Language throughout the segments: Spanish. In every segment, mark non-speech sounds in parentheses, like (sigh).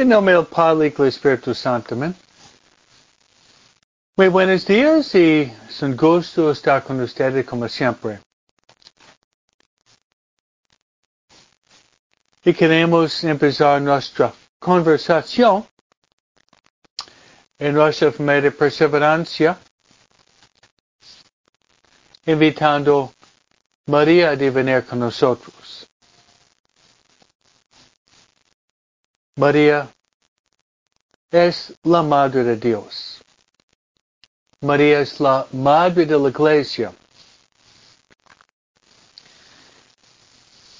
En nombre del Padre y del Espíritu Santo. Amén. Muy buenos días y es un gusto estar con ustedes como siempre. Y queremos empezar nuestra conversación en nuestra familia de perseverancia, invitando a María a venir con nosotros. María es la Madre de Dios. María es la Madre de la Iglesia.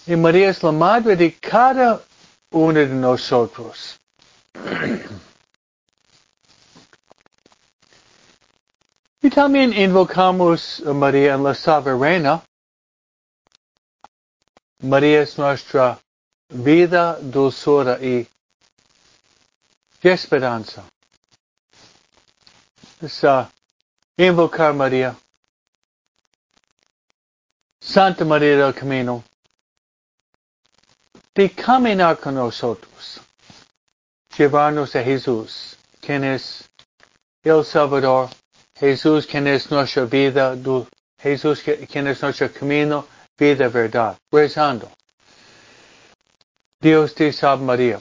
Y María es la Madre de cada uno de nosotros. y también invocamos a María en la soberana. María es nuestra vida, dulzura y ¿Qué esperanza? Es invocar María. Santa María del Camino. De caminar con nosotros. Llevarnos a Jesús, quien es el Salvador. Jesús, quien es nuestra vida. Jesús, quien es nuestro camino, vida, verdad. Rezando. Dios te salve María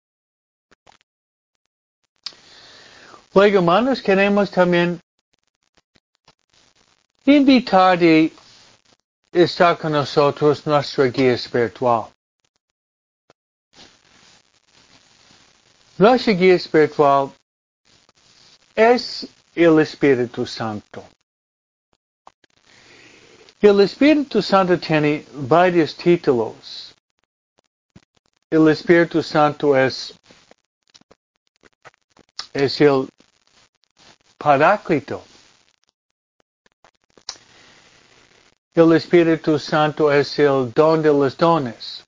Luego, hermanos, queremos también invitar a estar con nosotros nuestra guía espiritual. Nuestra guía espiritual es el Espíritu Santo. El Espíritu Santo tiene varios títulos. El Espíritu Santo es, es el Paráclito. El Espíritu Santo es el don de los dones.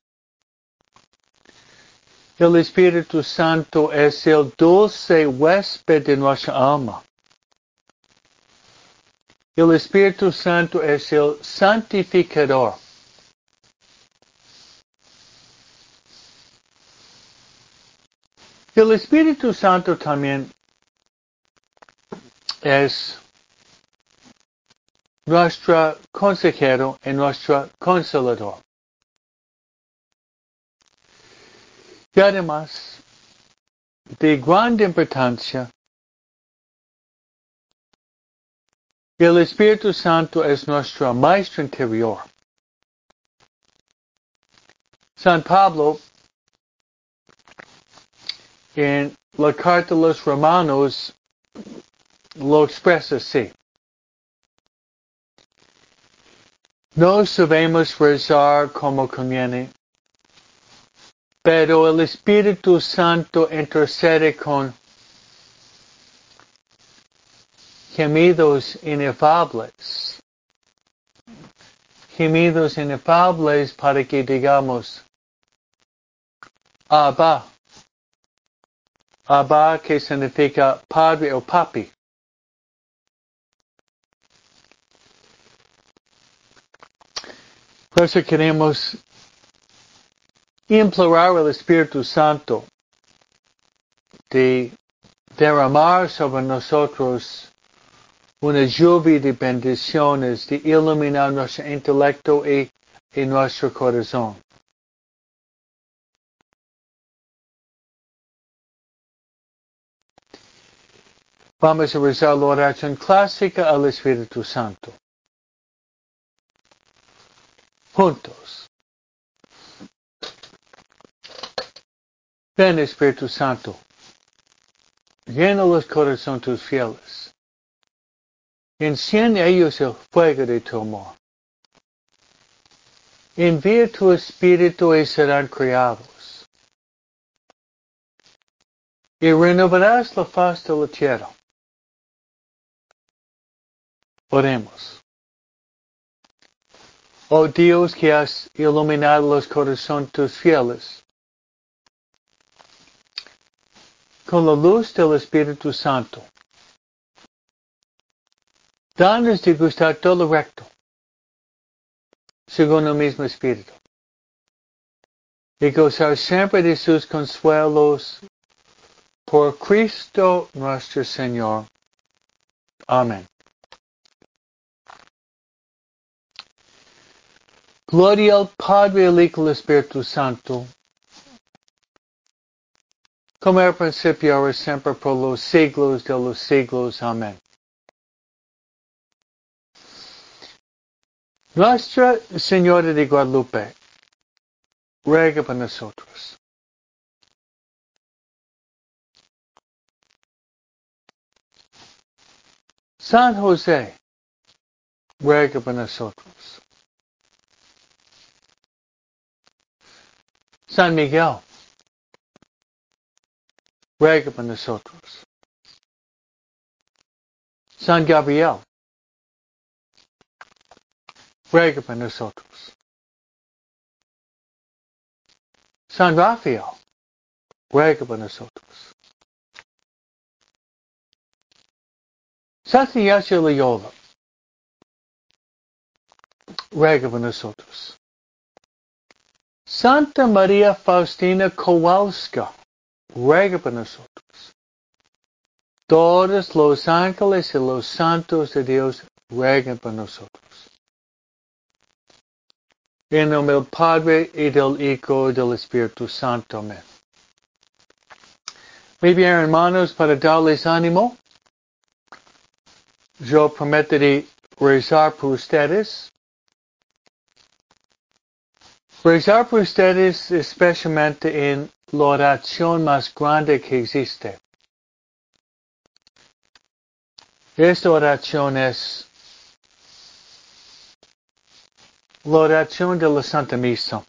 El Espíritu Santo es el dulce huésped de nuestra alma. El Espíritu Santo es el santificador. El Espíritu Santo también es nuestro consejero y nuestro consolador. Y además, de gran importancia, el Espíritu Santo es nuestro maestro interior. San Pablo, en la carta a los romanos, lo expresa así. No sabemos rezar como conviene, pero el Espíritu Santo intercede con gemidos inefables. Gemidos inefables para que digamos, Abba. Abba que significa padre o papi. Por eso queremos implorar al Espíritu Santo de derramar sobre nosotros una lluvia de bendiciones, de iluminar nuestro intelecto y, y nuestro corazón. Vamos a rezar la oración clásica al Espíritu Santo. Juntos. Ven Espíritu Santo, llena los corazones tus fieles. Enciende ellos el fuego de tu amor. Envía tu Espíritu y serán criados. y renovarás la faz de la tierra. Oremos. Oh Dios que has iluminado los corazones tus fieles con la luz del Espíritu Santo. Danos de gustar todo recto, según el mismo Espíritu, y gozar siempre de sus consuelos por Cristo nuestro Señor. Amén. Gloria al Padre, al Hijo al Espíritu Santo, como era principio, ahora siempre, por los siglos de los siglos. Amén. Nuestra Señora de Guadalupe, ruega por nosotros. San José, ruega por nosotros. San Miguel, ruega por nosotros. San Gabriel, ruega por nosotros. San Rafael, ruega por nosotros. Santa Ignacio Loyola, ruega por nosotros. Santa María Faustina Kowalska, ruega por nosotros. Todos los ángeles y los santos de Dios ruegan por nosotros. En nombre del Padre y del Hijo y del Espíritu Santo. Amén. Muy bien, hermanos, para darles ánimo, yo prometo de rezar por ustedes. Rezar por ustedes especialmente en la oración más grande que existe. Esta oración es la oración de la Santa Misa.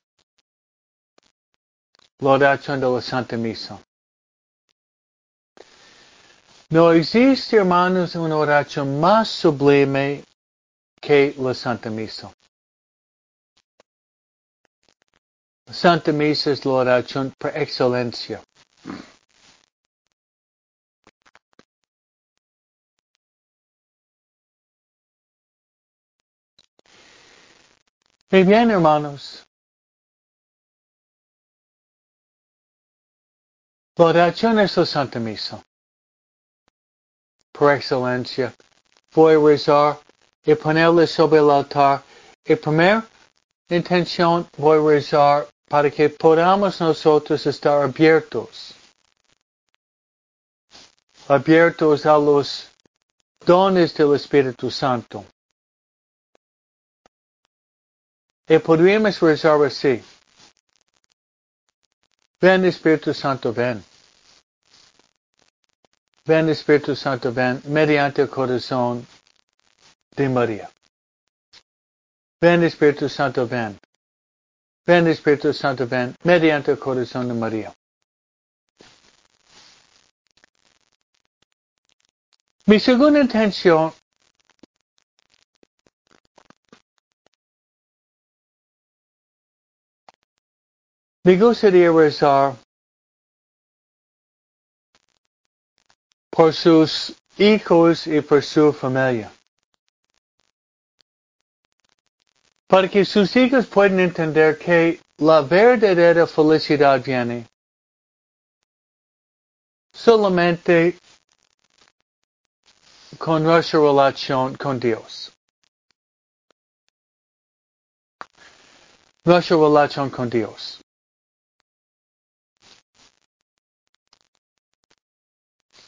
La oración de la Santa Misa. No existe, hermanos, una oración más sublime que la Santa Misa. Santa Misa es la oración por excelencia. Y bien, hermanos, la oración es la Santa Misa por excelencia, voy a rezar y ponerle sobre el altar. Y primera intención voy a rezar para que podamos nosotros estar abiertos, abiertos a los dones del Espíritu Santo. Y podríamos rezar así. Ven Espíritu Santo, ven. Ven Espíritu Santo, ven mediante el corazón de María. Ven Espíritu Santo, ven. Ven Espíritu Santo, ven mediante el corazón de María. Mi segunda intención me gustaría rezar por sus hijos y por su familia. Para que sus hijos puedan entender que la verdadera felicidad viene solamente con nuestra relación con Dios. Nuestra relación con Dios.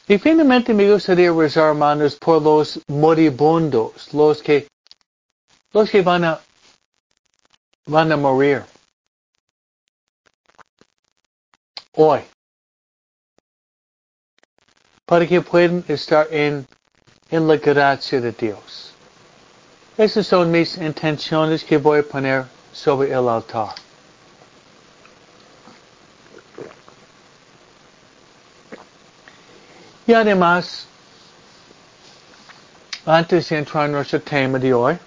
Y finalmente me gustaría rezar, hermanos, por los moribundos, los que, los que van a, van a morir. Hoy. Para que puedan estar en, en la gracia de Dios. Esas son mis intenciones que voy a poner sobre el altar. Y además, antes de entrar en nuestro tema de hoy,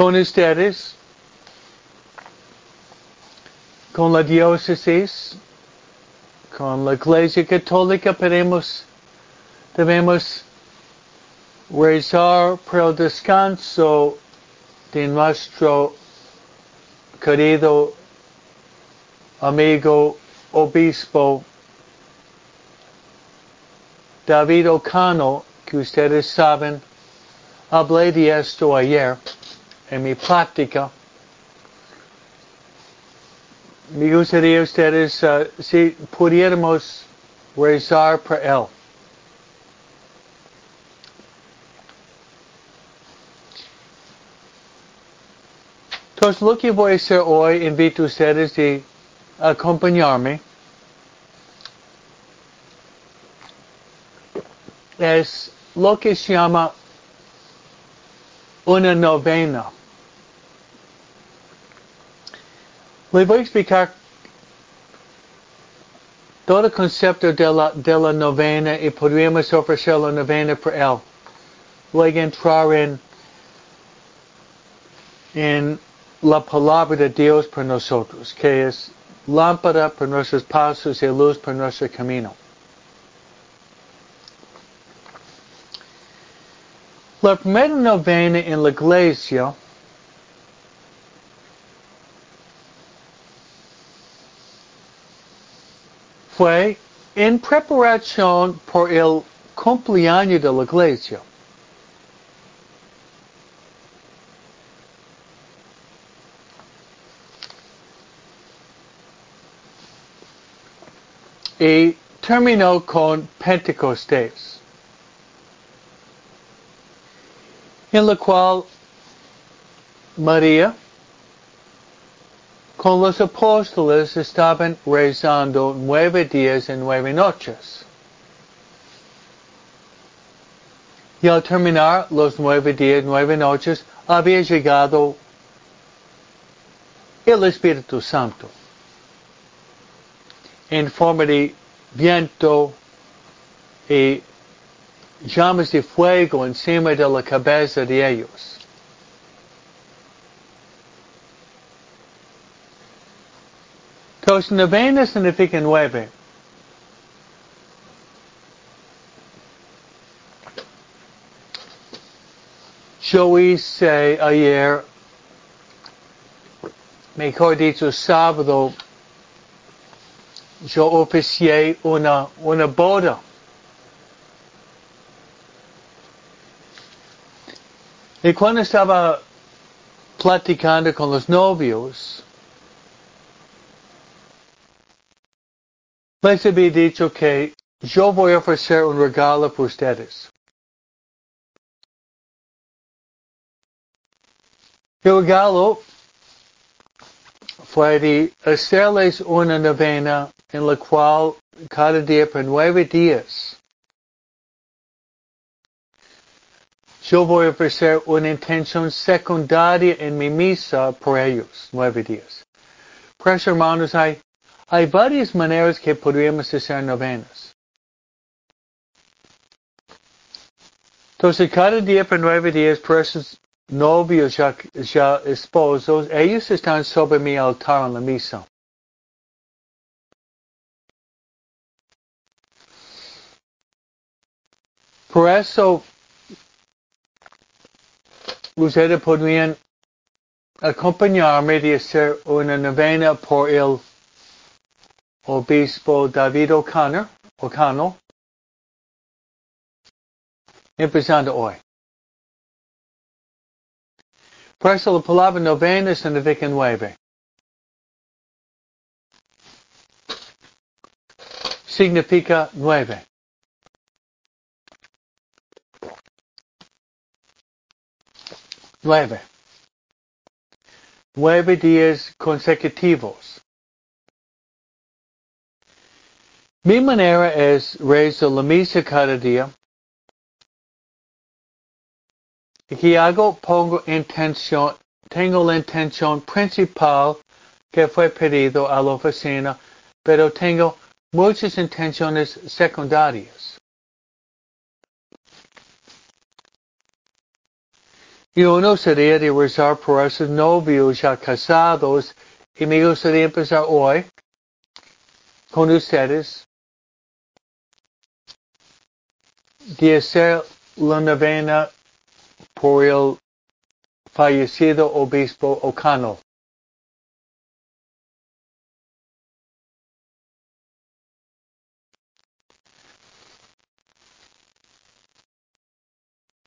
con ustedes, con la diócesis, con la Iglesia Católica, debemos, debemos rezar por el descanso de nuestro querido amigo obispo David Ocano, que ustedes saben, hablé de esto ayer en mi práctica. Me gustaría ustedes uh, si pudiéramos rezar por él. Entonces lo que voy a hacer hoy, invito a ustedes de acompañarme. Es lo que se llama una novena. Le voy a explicar todo el concepto de la, de la novena y podríamos ofrecer la novena por él. Luego entrar en, en la palabra de Dios por nosotros, que es lámpara por nuestros pasos y luz por nuestro camino. La primera novena en la iglesia fue en preparación por el cumpleaños de la iglesia. y terminó con Pentecostés, en la cual María con los apóstoles estaban rezando nueve días y nueve noches. Y al terminar los nueve días, nueve noches, había llegado el Espíritu Santo en forma de viento y llamas de fuego encima de la cabeza de ellos. Entonces, novena significa nueve. Yo hice ayer, mejor dicho, sábado, yo oficié una, una boda. Y cuando estaba platicando con los novios, les había dicho que yo voy a ofrecer un regalo para ustedes. El regalo fue de hacerles una novena en la cual cada día por nueve días yo voy a ofrecer una intención secundaria en mi misa por ellos, nueve días. Pues hermanos, hay, hay varias maneras que podríamos hacer novenas. Entonces, cada día por nueve días, por esos novios ya, ya esposos, ellos están sobre mi altar en la misa. Por eso, ustedes podrían acompañarme de hacer una novena por el obispo David O'Connor, O'Connell, empezando hoy. Por eso la palabra novena significa nueve. Significa nueve. Nueve. Nueve días consecutivos. Mi manera es rezar la misa cada día. Y hago, pongo intención, tengo la intención principal que fue pedido a la oficina, pero tengo muchas intenciones secundarias. Y uno sería de rezar por esos novios ya casados y me gustaría empezar hoy con ustedes de hacer la novena por el fallecido obispo O'Connell.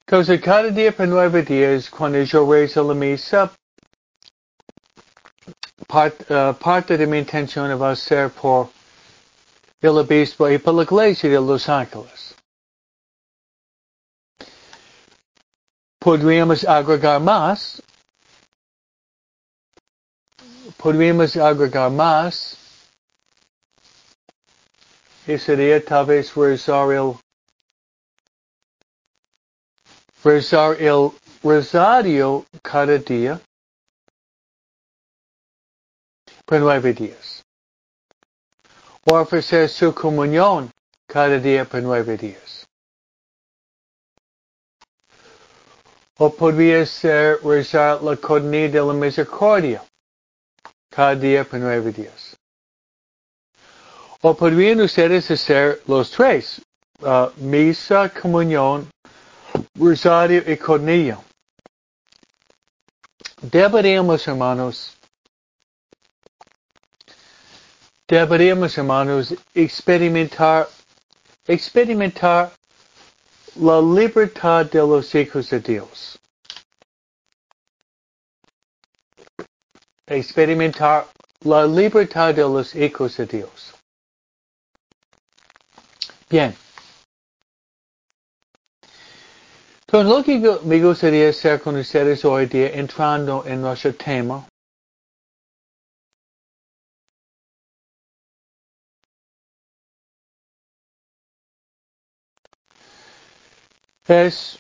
Entonces, cada día por nueve días, cuando yo rezo la misa, part, uh, parte de mi intención va a ser por el obispo y por la iglesia de Los Ángeles. Podríamos agregar más. Podríamos agregar más. Y sería tal vez rezar el rezar el rosario cada día por nueve días. O ofrecer su comunión cada día por nueve días. O podría ser rezar la coronilla de la misericordia cada día por nueve días. O podrían ustedes hacer los tres, uh, misa, comunión Rosario y Cornelio. Deberíamos, hermanos, deberíamos, hermanos, experimentar, experimentar la libertad de los hijos de Dios. Experimentar la libertad de los hijos de Dios. Bien. Entonces, lo que me gustaría hacer con ustedes hoy día, entrando en nuestro tema, es,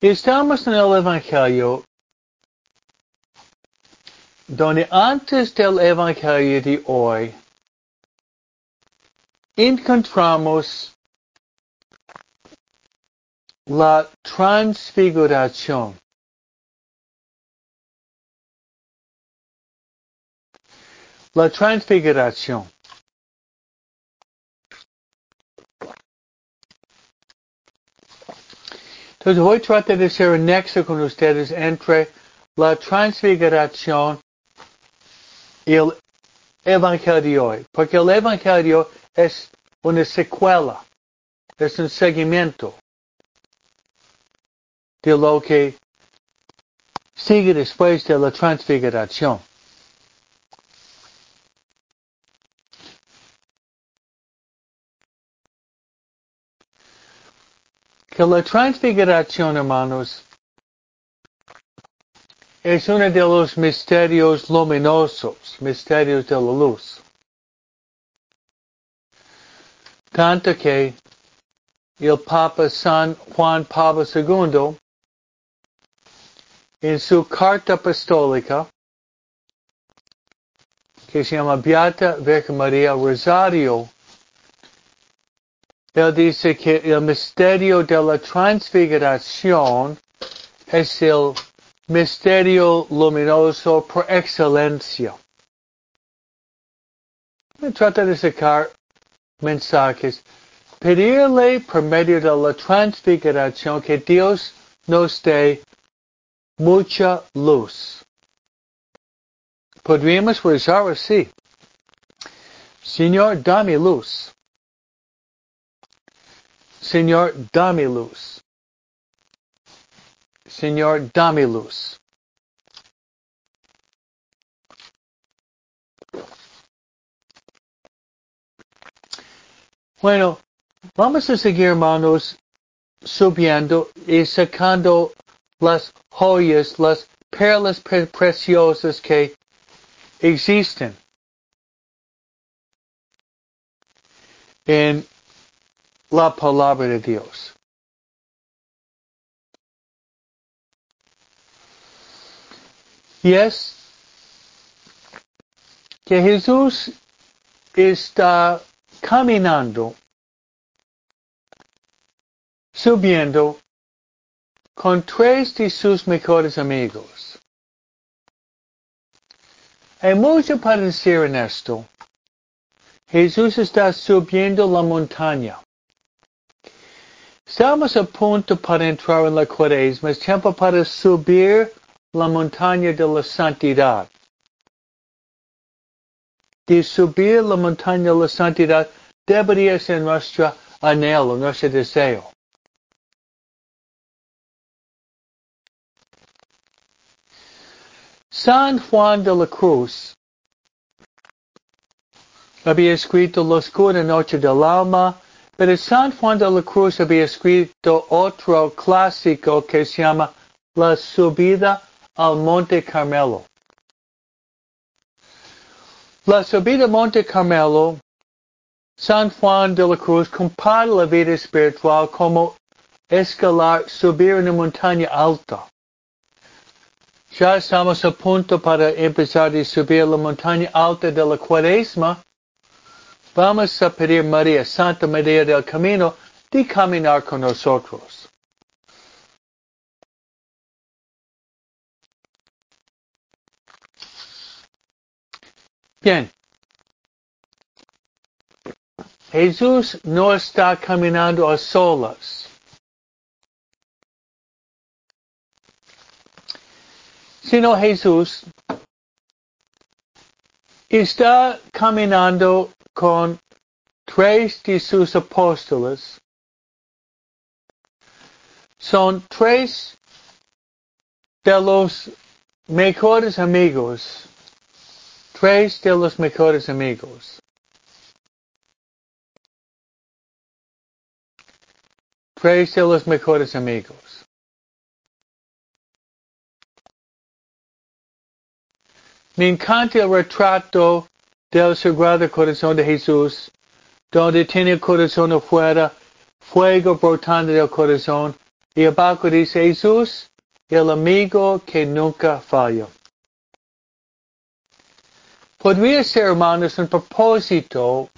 estamos en el Evangelio donde antes del Evangelio de hoy encontramos la transfiguración. La transfiguración. Entonces voy a tratar de hacer un nexo con ustedes entre la transfiguración y el Evangelio porque el Evangelio es una secuela, es un seguimiento de lo que sigue después de la transfiguración. Que la transfiguración, hermanos, es uno de los misterios luminosos, misterios de la luz. Tanto que el Papa San Juan Pablo II en su carta apostólica, que se llama Beata Virgen María Rosario, él dice que el misterio de la transfiguración es el misterio luminoso por excelencia. Me trata de sacar mensajes. Pedirle por medio de la transfiguración que Dios nos dé mucha luz. Podríamos rezar así. Señor, dame luz. Señor, Damilus. Señor, Damilus. Bueno, vamos a seguir, hermanos, subiendo y sacando las joyas, las perlas pre preciosas que existen en la palabra de Dios. Y es que Jesús está caminando, subiendo con tres de sus mejores amigos. Hay mucho para decir en esto. Jesús está subiendo la montaña. Estamos a punto para entrar en la cuaresma. Es tiempo para subir la montaña de la santidad. De subir la montaña de la santidad debería ser nuestro anhelo, nuestro deseo. San Juan de la Cruz había escrito La oscura noche del alma, pero San Juan de la Cruz había escrito otro clásico que se llama La subida al Monte Carmelo. La subida al Monte Carmelo, San Juan de la Cruz compara la vida espiritual como escalar, subir una montaña alta. Ya estamos a punto para empezar a subir la montaña alta de la cuaresma. Vamos a pedir María, Santa María del Camino, de caminar con nosotros. Bien. Jesús no está caminando a solas. sino Jesús está caminando con tres de sus apóstoles. Son tres de los mejores amigos. Tres de los mejores amigos. Tres de los mejores amigos. Me encanta el retrato del Sagrado Corazón de Jesús, donde tiene el corazón afuera, fuego brotando del corazón, y abajo dice Jesús, el amigo que nunca falla. Podría ser, hermanos, un propósito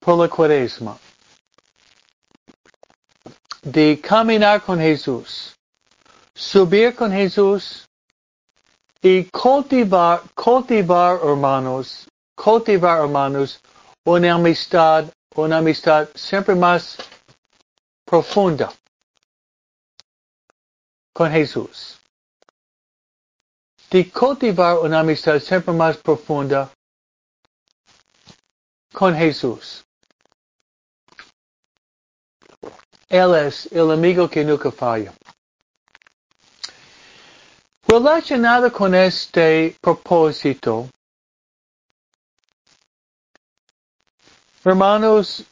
por la cuaresma de caminar con Jesús, subir con Jesús, y cultivar, cultivar hermanos, cultivar hermanos, una amistad, una amistad siempre más profunda con Jesús. De cultivar una amistad siempre más profunda con Jesús. Él es el amigo que nunca falla. Relacionado con este propósito, hermanos,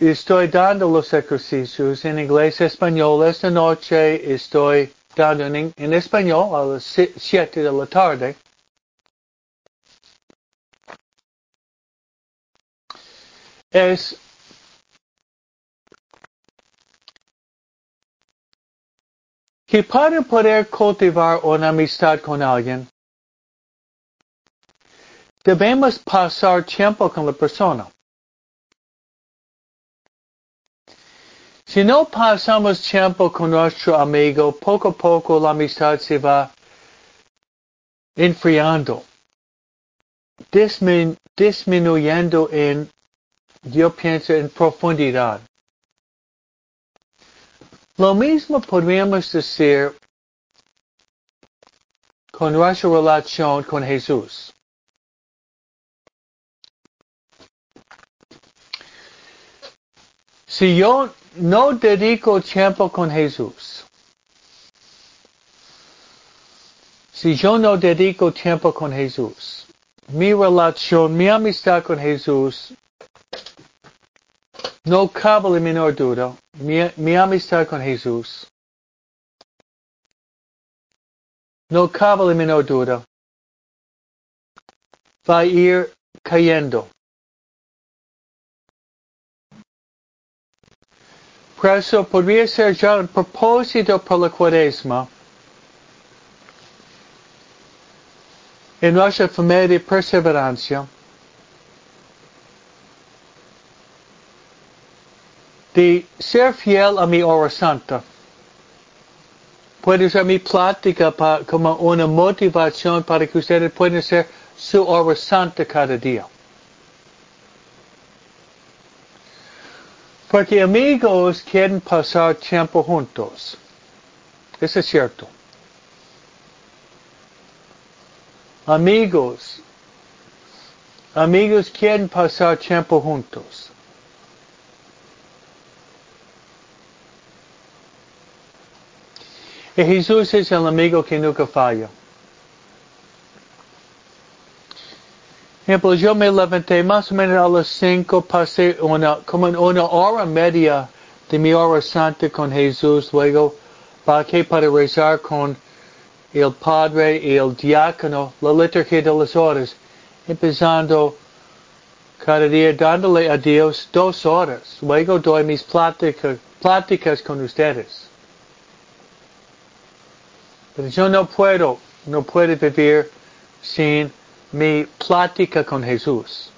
estoy dando los ejercicios en inglés español. Esta noche estoy dando en, en español a las 7 de la tarde. Es que para poder cultivar una amistad con alguien, debemos pasar tiempo con la persona. Si no pasamos tiempo con nuestro amigo, poco a poco la amistad se va enfriando, disminuyendo en, yo pienso, en profundidad. Lo mismo podríamos decir con nuestra relación con Jesús. Si yo no dedico tiempo con Jesús, si yo no dedico tiempo con Jesús, mi relación, mi amistad con Jesús no cabe la menor duda, mi, amistad con Jesús. No cabe la menor duda. Va a ir cayendo. Por eso podría ser ya un propósito por la cuaresma en nuestra familia de perseverancia, de ser fiel a mi hora santa. Puede ser mi plática como una motivación para que ustedes puedan ser su hora santa cada día. Porque amigos quieren pasar tiempo juntos. Eso es cierto. Amigos, amigos quieren pasar tiempo juntos. Y Jesús es el amigo que nunca falla. Ejemplo, yo me levanté más o menos a las cinco, pasé una, como una hora media de mi hora santa con Jesús, luego bajé para rezar con el Padre y el Diácono, la liturgia de las horas, empezando cada día dándole a Dios dos horas. Luego doy mis pláticas, pláticas con ustedes. Pero yo no puedo, no puedo vivir sin mi plática con Jesús.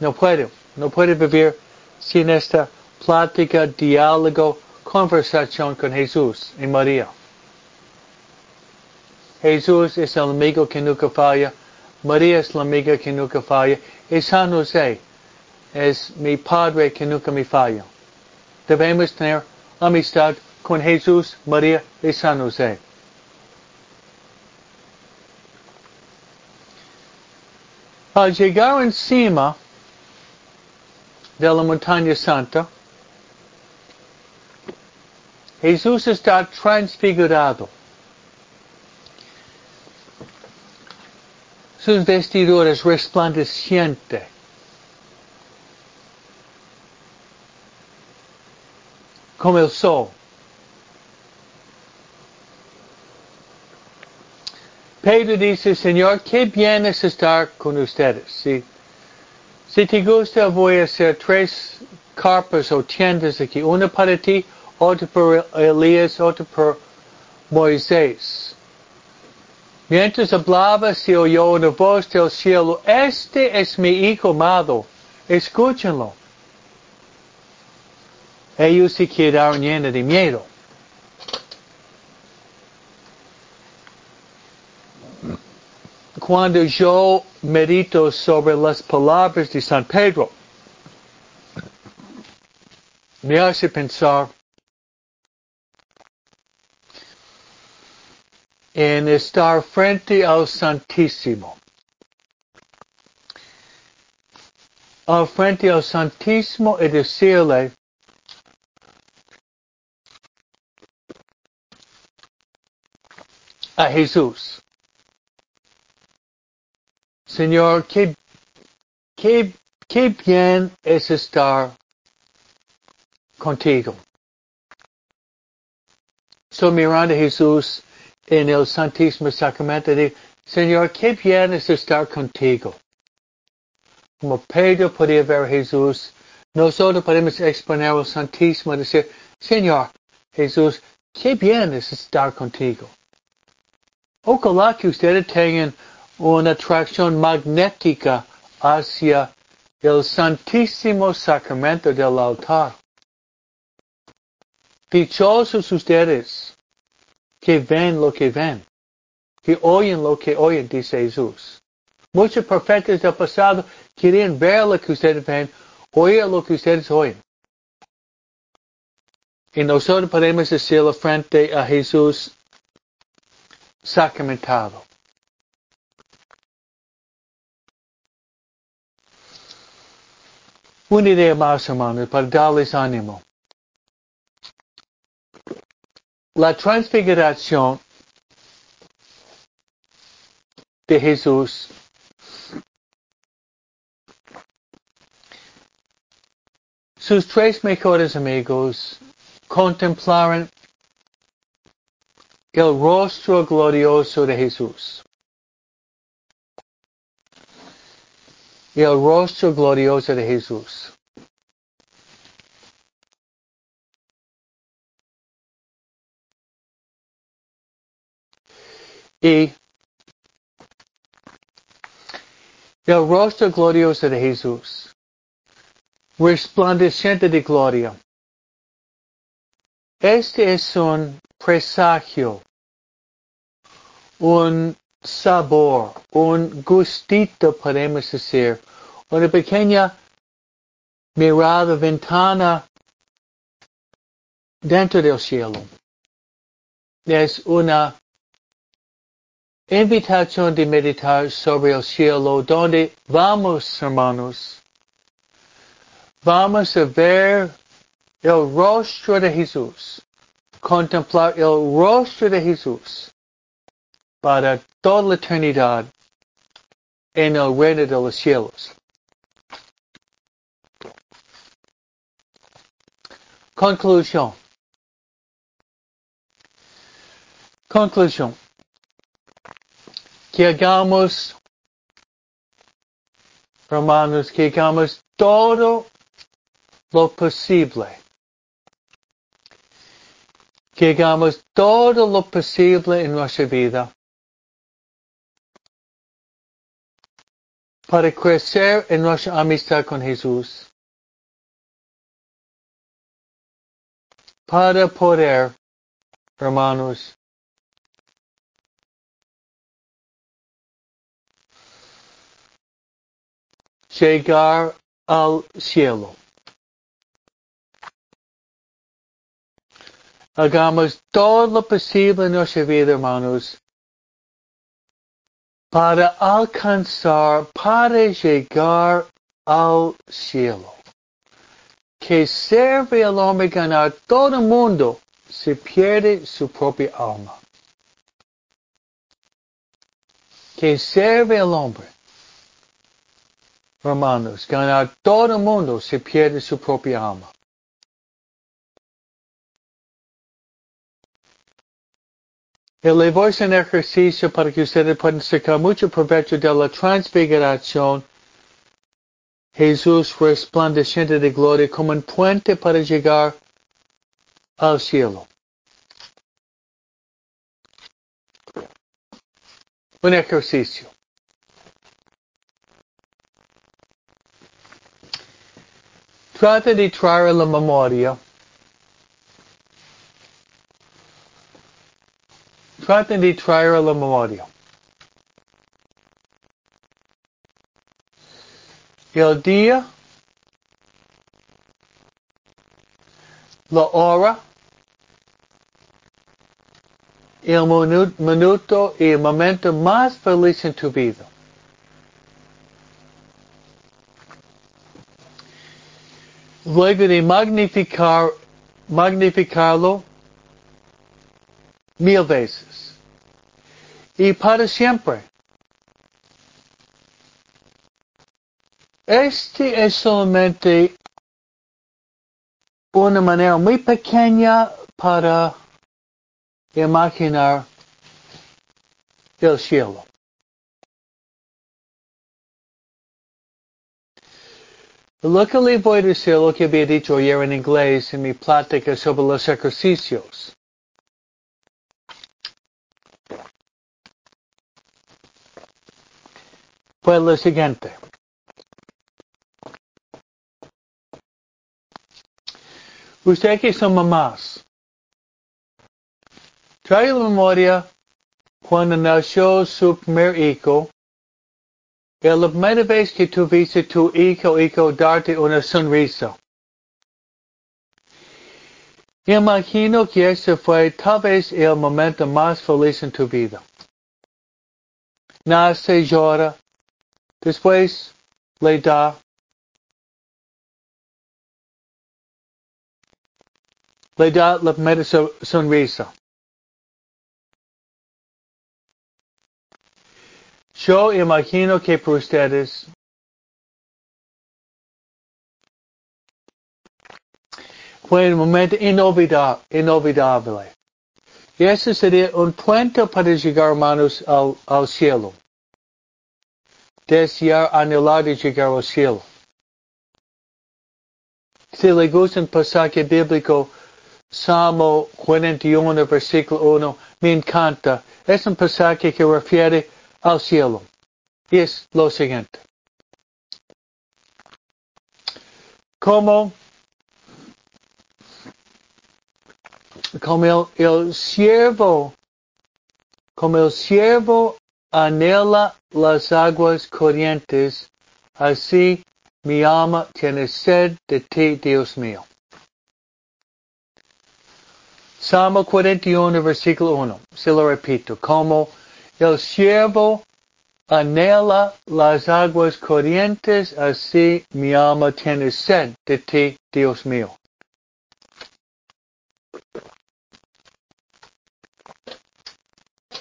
No puedo, no puedo vivir sin esta plática, diálogo, conversación con Jesús y María. Jesús es el amigo que nunca falla, María es la amiga que nunca falla, y San José es mi Padre que nunca me falla. Debemos tener amistad con Jesús, María y San José. Al llegar encima de la montaña santa, Jesús está transfigurado. Sus vestiduras resplandecientes. Como el sol. Pedro dice, Señor, qué bien es estar con ustedes. Si, si te gusta, voy a hacer tres carpas o tiendas aquí. Una para ti, otra para Elías, otra para Moisés. Mientras hablaba, se oyó una voz del cielo, este es mi hijo amado, escúchenlo. Ellos se quedaron llenos de miedo. Cuando yo medito sobre las palabras de San Pedro, me hace pensar en estar frente al Santísimo. Al frente al Santísimo y decirle, a Jesús, Señor, qué, qué, qué bien es estar contigo. Estoy mirando a Jesús en el Santísimo Sacramento de Señor, qué bien es estar contigo. Como Pedro podía ver a Jesús, nosotros podemos exponer al Santísimo y decir, Señor, Jesús, qué bien es estar contigo. Ojalá que ustedes tengan una atracción magnética hacia el Santísimo Sacramento del altar. Dichosos ustedes que ven lo que ven, que oyen lo que oyen, dice Jesús. Muchos profetas del pasado querían ver lo que ustedes ven, oír lo que ustedes oyen. Y nosotros podemos decirlo frente a Jesús sacramentado. Idea más, hermanos, para darles ánimo. La transfiguración de Jesús sus tres mejores amigos contemplaron el rostro glorioso de Jesús. El rostro glorioso de Jesús. Y El rostro glorioso de Jesús, resplandeciente de gloria. Este es un presagio, un sabor, un gustito, podemos decir, una pequeña mirada, ventana dentro del cielo. Es una invitación de meditar sobre el cielo donde vamos, hermanos. Vamos a ver el rostro de Jesús, contemplar el rostro de Jesús para toda la eternidad en el reino de los cielos. Conclusión. Conclusión. Que hagamos, hermanos, que hagamos todo lo posible. Que hagamos todo lo posible en nuestra vida para crecer en nuestra amistad con Jesús. Para poder, hermanos, llegar al cielo. Hagamos todo lo posible en nuestra vida, hermanos, para alcanzar, para llegar al cielo. Que serve al hombre ganar todo el mundo, se pierde su propia alma. Que serve al hombre hermanos, ganar todo el mundo se pierde su propia alma. El voy en ejercicio para que ustedes puedan sacar mucho provecho de la transfiguración. Jesús resplandeciente de gloria como un puente para llegar al cielo. Un ejercicio. Trata de traer la memoria. Trata de traer a la memoria. El día, la hora, el minuto y el momento más feliz en tu vida. luego de magnificar, magnificarlo mil veces. Y para siempre. Este es solamente una manera muy pequeña para imaginar el cielo. Lo que le voy a decir lo que había dicho ayer en inglés en mi plática sobre los ejercicios. Pues lo siguiente. Usted que son mamás, trae la memoria cuando nació su primer hijo è la primera vez que tuviste tu hijo hijo darte una sonrisa. Imagino que ese fue tal vez el momento más feliz en tu vida. Nace, llora, después le da le da la primera sonrisa. Yo imagino que para ustedes fue un momento inolvidable. Y ese sería un puente para llegar, hermanos, al, al cielo desea anhelar y llegar al cielo. Si le gusta un pasaje bíblico, Salmo 41, versículo 1, me encanta. Es un pasaje que refiere al cielo. Y es lo siguiente. Como, como el, el siervo, como el siervo anhela las aguas corrientes, así mi alma tiene sed de ti, Dios mío. Salmo 41, versículo 1. Se lo repito. Como el siervo anhela las aguas corrientes, así mi alma tiene sed de ti, Dios mío.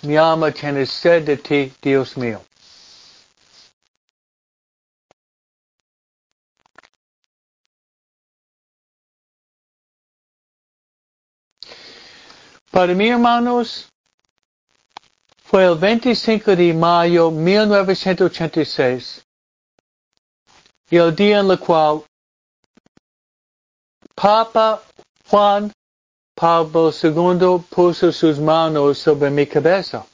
Mi alma tiene sed de ti, Dios mío. Para mí, hermanos, fue el 25 de mayo de 1986, y el día en el cual Papa Juan Pablo II puso sus manos sobre mi cabeza.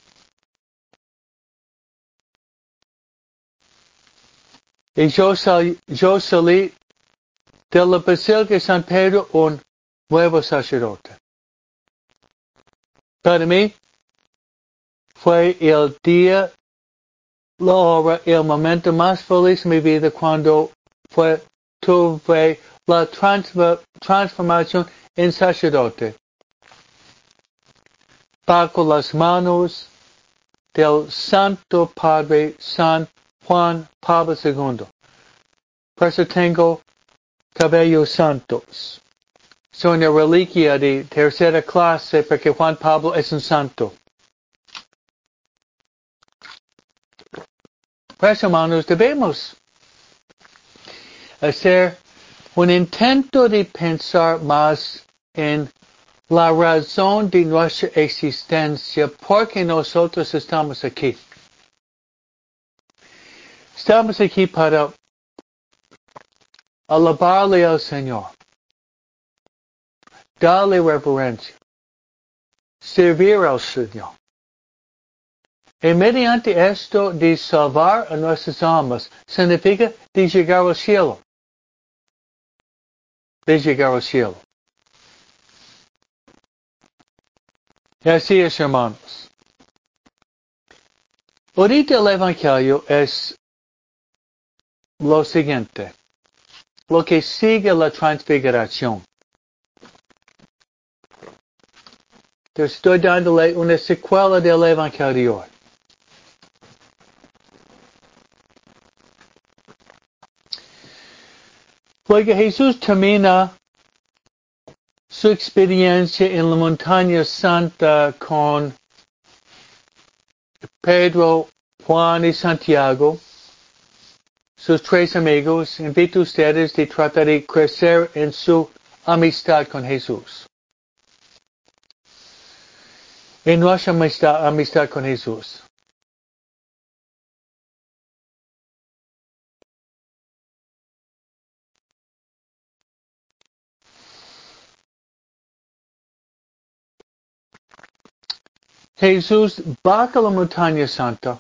Y yo, yo salí de la Basílica de San Pedro un nuevo sacerdote. Para mí fue el día, la hora, el momento más feliz de mi vida cuando fue, tuve la transformación en sacerdote. Bajo las manos del Santo Padre San Juan Pablo II. Por eso tengo cabellos santos. Soy una reliquia de tercera clase porque Juan Pablo es un santo. Pues hermanos, debemos hacer un intento de pensar más en la razón de nuestra existencia, porque nosotros estamos aquí. Estamos aquí para alabarle al Señor darle reverencia, servir al Señor. Y mediante esto de salvar a nuestras almas, significa llegar al cielo. De llegar al cielo. Así es, hermanos. Ahorita el Evangelio es lo siguiente. Lo que sigue la transfiguración. Te estoy dándole una secuela del Evangelio. Luego Jesús termina su experiencia en la montaña santa con Pedro, Juan y Santiago, sus tres amigos, invito a ustedes de tratar de crecer en su amistad con Jesús. En nuestra amistad, amistad con Jesús. Jesús baja la montaña santa.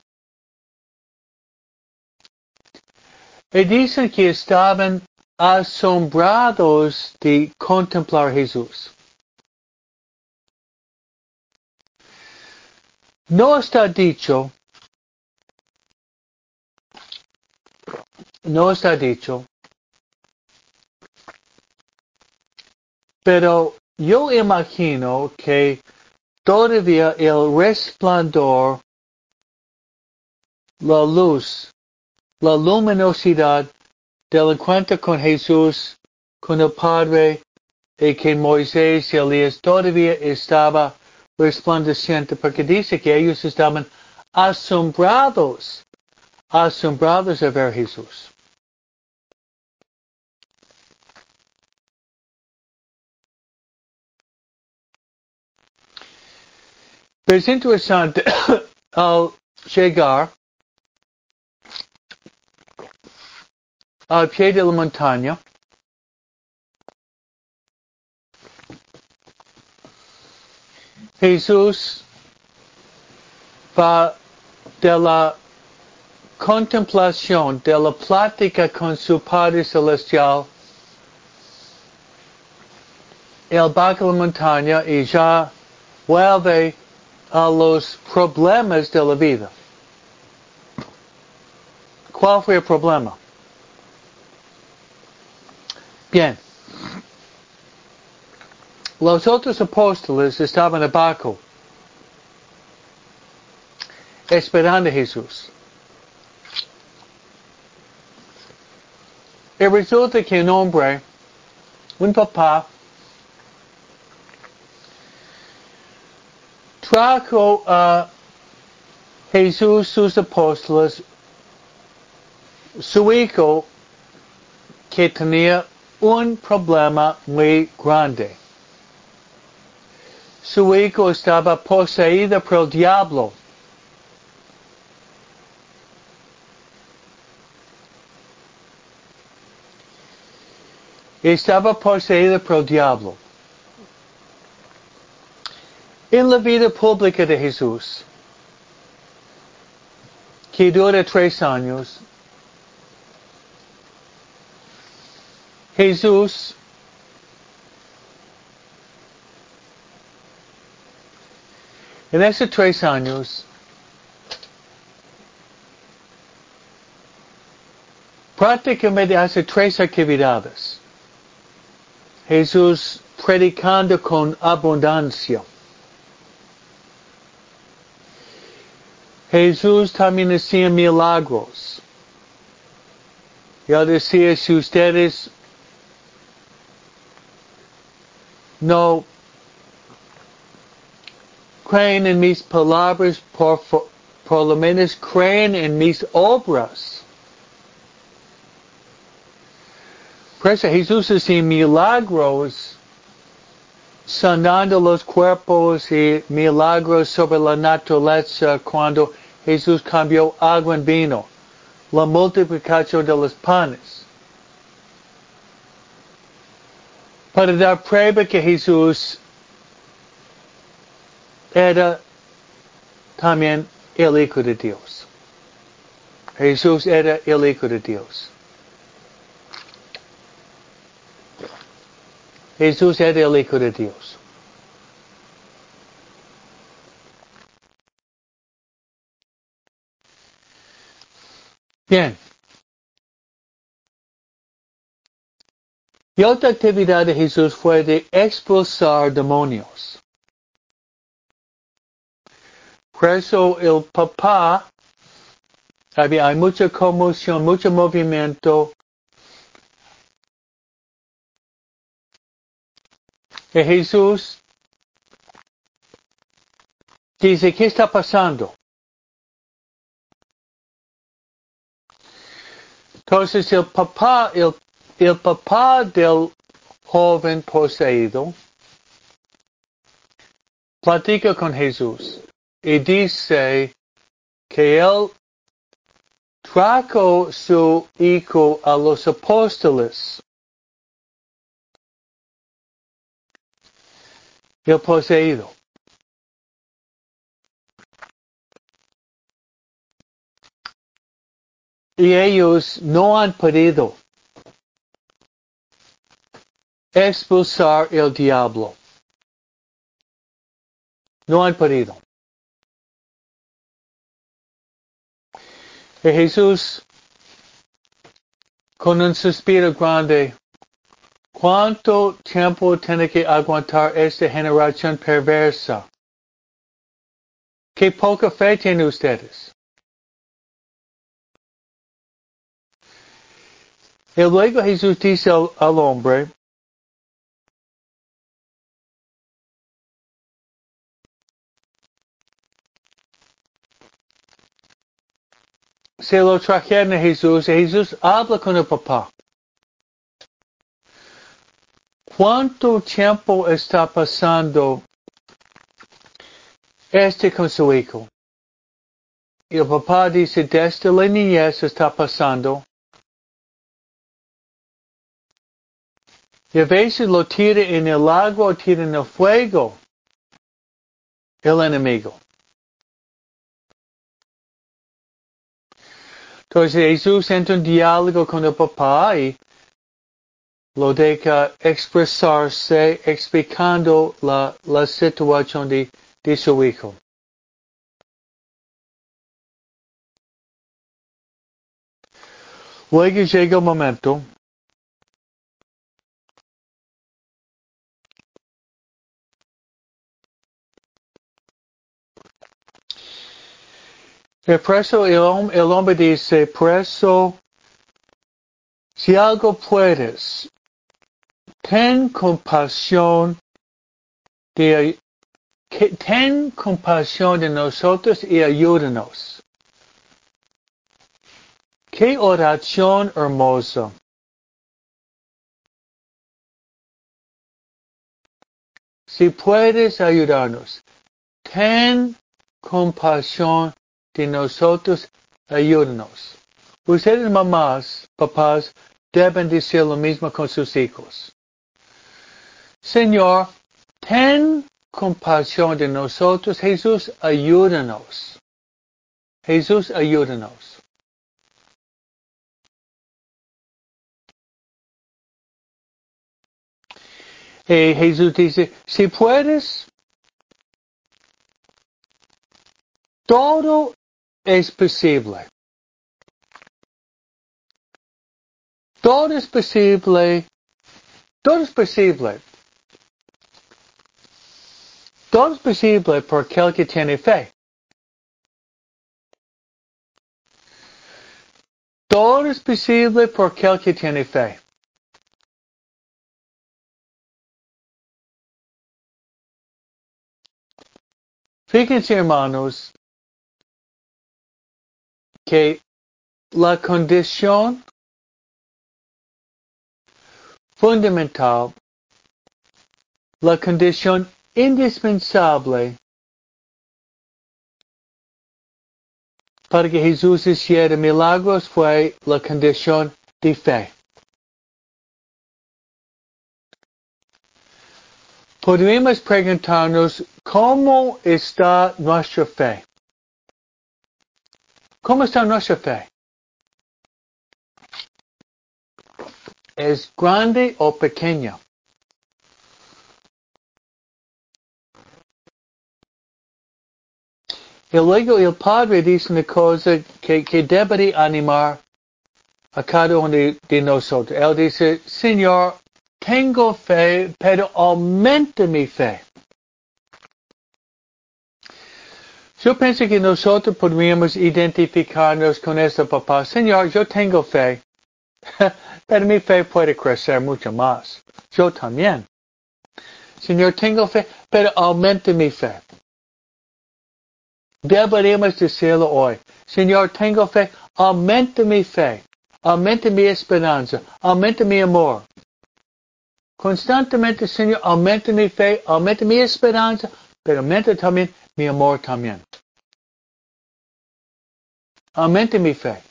Y dicen que estaban asombrados de contemplar a Jesús. No está dicho, no está dicho, pero yo imagino que todavía el resplandor, la luz, la luminosidad del encuentro con Jesús, con el Padre, y que Moisés y Elías todavía estaba resplandeciente, porque dice que ellos estaban asombrados, asombrados de ver Jesús. Pero es interesante (coughs) al llegar al pie de la montaña, Jesús va de la contemplación, de la plática con su Padre Celestial, él baja la montaña y ya vuelve a los problemas de la vida. ¿Cuál fue el problema? Bien. Los otros apóstoles estaban abajo, esperando a Jesús. Y resulta que un hombre, un papá, trajo a Jesús sus apóstoles, su hijo, que tenía un problema muy grande. Su hijo estaba poseído por el diablo. Estaba poseído por el diablo. En la vida pública de Jesús, que dura tres años, Jesús en esos tres años prácticamente hace tres actividades. Jesús predicando con abundancia. Jesús también hacía milagros. Él decía, si ustedes no creen en mis palabras, por, por lo menos creen en mis obras. Por eso Jesús hacía milagros sanando los cuerpos y milagros sobre la naturaleza cuando Jesús cambió agua en vino, la multiplicación de los panes. Para dar prueba que Jesús era también el Hijo de Dios. Jesús era el Hijo de Dios. Jesús era el Hijo de Dios. Bien. Y otra actividad de Jesús fue de expulsar demonios. Por eso el papá, había, mucha conmoción, mucho movimiento. Y Jesús dice, ¿qué está pasando? Entonces el papá, el, el papá del joven poseído platica con Jesús y dice que él trajo su hijo a los apóstoles. El poseído. Y ellos no han podido expulsar el diablo. No han podido. Jesús, con un suspiro grande, ¿cuánto tiempo tiene que aguantar esta generación perversa? Qué poca fe tienen ustedes. Y luego Jesús dice al, hombre, se lo trajeron a Jesús y Jesús habla con el papá. ¿Cuánto tiempo está pasando este con su hijo? Y el papá dice, desde la niñez está pasando. Y a veces lo tira en el agua o tira en el fuego el enemigo. Entonces Jesús entra en diálogo con el papá y lo deja expresarse explicando la, la situación de, de su hijo. Luego llega el momento El preso, el, hombre dice, preso, si algo puedes, ten compasión de, ten compasión de nosotros y ayúdanos. Qué oración hermosa. Si puedes ayudarnos, ten compasión de nosotros, ayúdanos. Ustedes mamás, papás, deben decir lo mismo con sus hijos. Señor, ten compasión de nosotros. Jesús, ayúdanos. Jesús, ayúdanos. Y Jesús dice, si puedes, todo es posible. Todo es posible. Todo es posible. Todo es posible por aquel que tiene fe. Todo es posible por aquel que tiene fe. Fíjense, hermanos, que la condición fundamental, la condición indispensable para que Jesús hiciera milagros fue la condición de fe. Podemos preguntarnos cómo está nuestra fe. ¿Cómo está nuestra fe? ¿Es grande o pequeña? Y luego el Padre dice una cosa que, que debe animar a cada uno de, nosotros. Él dice, Señor, tengo fe, pero aumenta mi fe. Yo pienso que nosotros podríamos identificarnos con este papá. Señor, yo tengo fe, (laughs) pero mi fe puede crecer mucho más. Yo también. Señor, tengo fe, pero aumente mi fe. Deberíamos decirlo hoy. Señor, tengo fe, aumente mi fe, aumente mi esperanza, aumente mi amor. Constantemente, Señor, aumente mi fe, aumente mi esperanza, pero aumente también mi amor también. Aumente mi fe.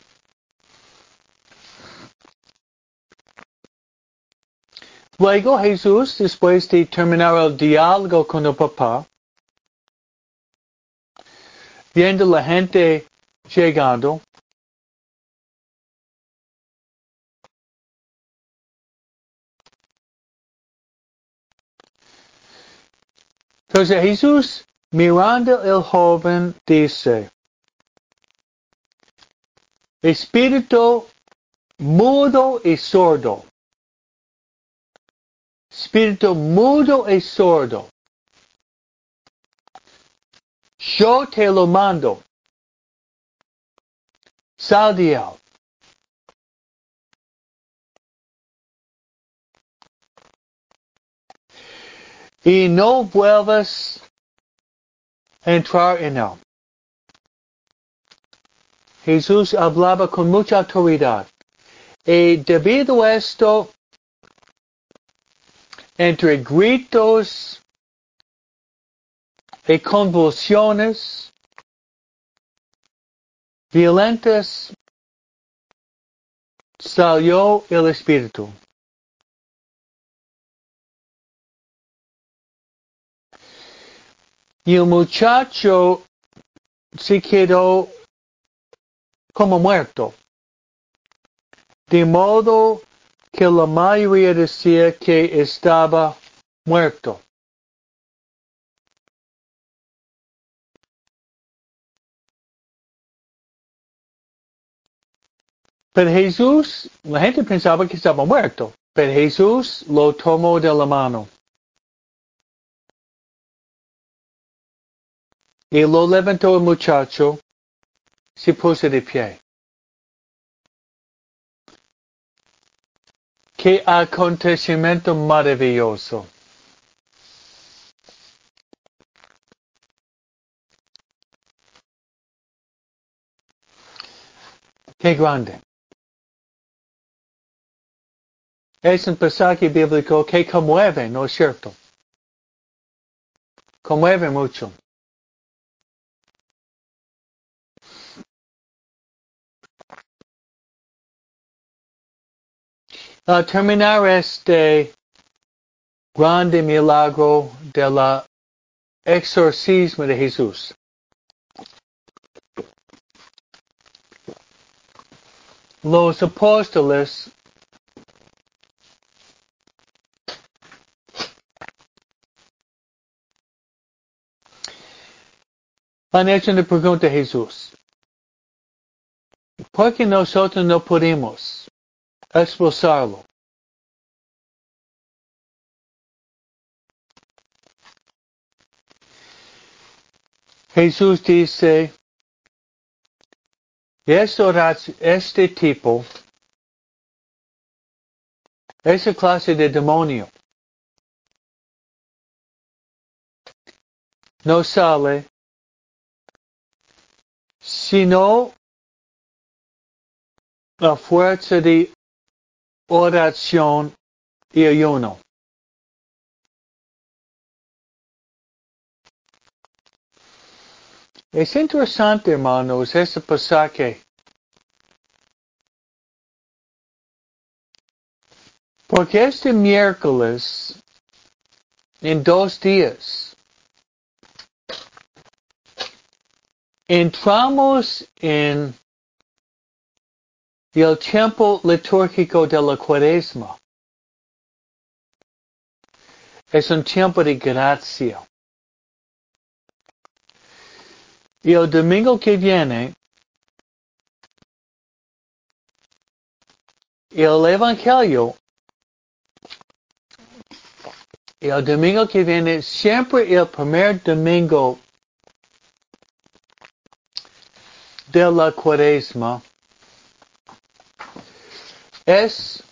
Luego Jesús, después de terminar el diálogo con el papá, viendo la gente llegando, entonces Jesús mirando el joven dice, Espíritu mudo y sordo. Espíritu mudo y sordo. Yo te lo mando. Sal de él. Y no vuelvas a entrar en él. Jesús hablaba con mucha autoridad. Y debido a esto, entre gritos y convulsiones violentas, salió el espíritu. Y el muchacho se quedó como muerto. De modo que la mayoría decía que estaba muerto. Pero Jesús, la gente pensaba que estaba muerto, pero Jesús lo tomó de la mano. Y lo levantó el muchacho, se puso de pie. Qué acontecimiento maravilloso. Qué grande. Es un pasaje bíblico que conmueve, ¿no es cierto? Conmueve mucho. Al terminar este grande milagro de la exorcismo de Jesús. Los apóstoles hecho una pregunta a Jesús. ¿Por qué nosotros no podemos expulsarlo? Jesús dice, este tipo, esa clase de demonio, no sale sino la fuerza de oración y ayuno. Es interesante, hermanos, ese pasaje. Porque este miércoles, en dos días, entramos en el tiempo litúrgico de la cuaresma. Es un tiempo de gracia. Y el domingo que viene, el Evangelio, el domingo que viene, siempre el primer domingo de la cuaresma es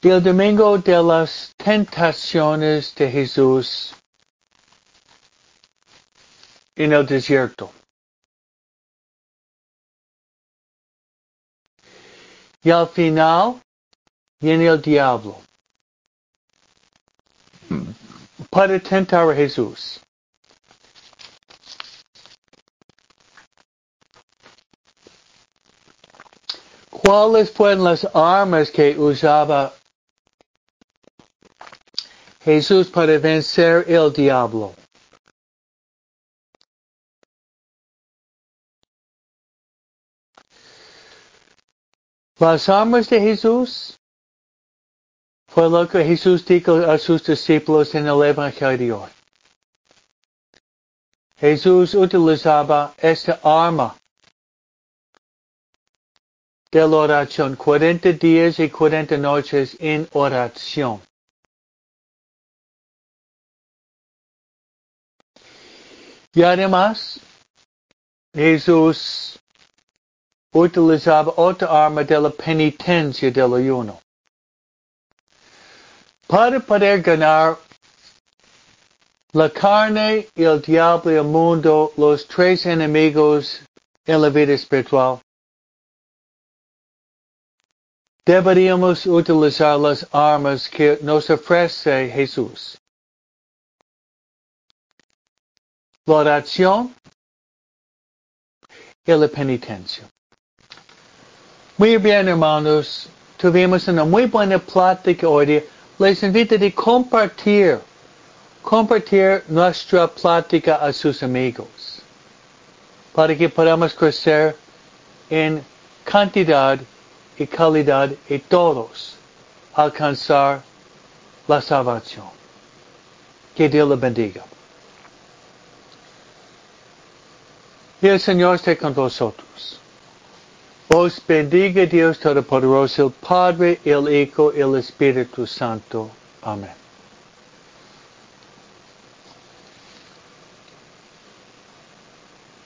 el domingo de las tentaciones de Jesús en el desierto. Y al final viene el diablo para tentar a Jesús. ¿Cuáles fueron las armas que usaba Jesús para vencer el diablo? Las armas de Jesús fue lo que Jesús dijo a sus discípulos en el Evangelio. Jesús utilizaba esta arma de la oración, 40 días y 40 noches en oración. Y además, Jesús utilizaba otra arma de la penitencia del ayuno. Para poder ganar la carne, el diablo y el mundo, los tres enemigos en la vida espiritual, deberíamos utilizar las armas que nos ofrece Jesús. La oración y la penitencia. Muy bien, hermanos. Tuvimos una muy buena plática hoy. Les invito a compartir, compartir nuestra plática a sus amigos. Para que podamos crecer en cantidad y calidad y todos alcanzar la salvación. Que Dios le bendiga. Y el Señor esté con vosotros. Os bendiga Dios Todopoderoso, el Padre, el Hijo el Espíritu Santo. Amén.